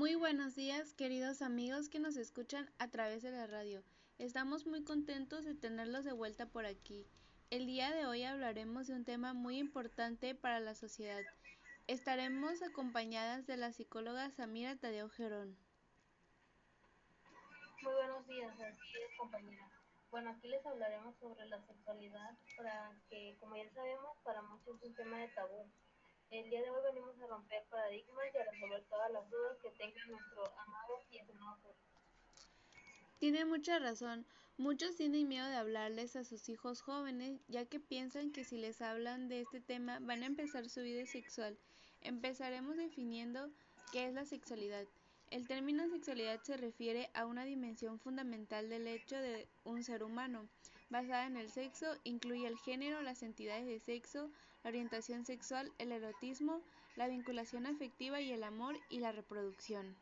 Muy buenos días, queridos amigos que nos escuchan a través de la radio. Estamos muy contentos de tenerlos de vuelta por aquí. El día de hoy hablaremos de un tema muy importante para la sociedad. Estaremos acompañadas de la psicóloga Samira Tadeo Gerón. Muy buenos días, así compañera. Bueno, aquí les hablaremos sobre la sexualidad, para que, como ya sabemos, para muchos es un tema de tabú. El día de hoy venimos a romper paradigmas y a resolver todas las dudas Tiene mucha razón. Muchos tienen miedo de hablarles a sus hijos jóvenes, ya que piensan que si les hablan de este tema van a empezar su vida sexual. Empezaremos definiendo qué es la sexualidad. El término sexualidad se refiere a una dimensión fundamental del hecho de un ser humano, basada en el sexo, incluye el género, las entidades de sexo, la orientación sexual, el erotismo, la vinculación afectiva y el amor y la reproducción.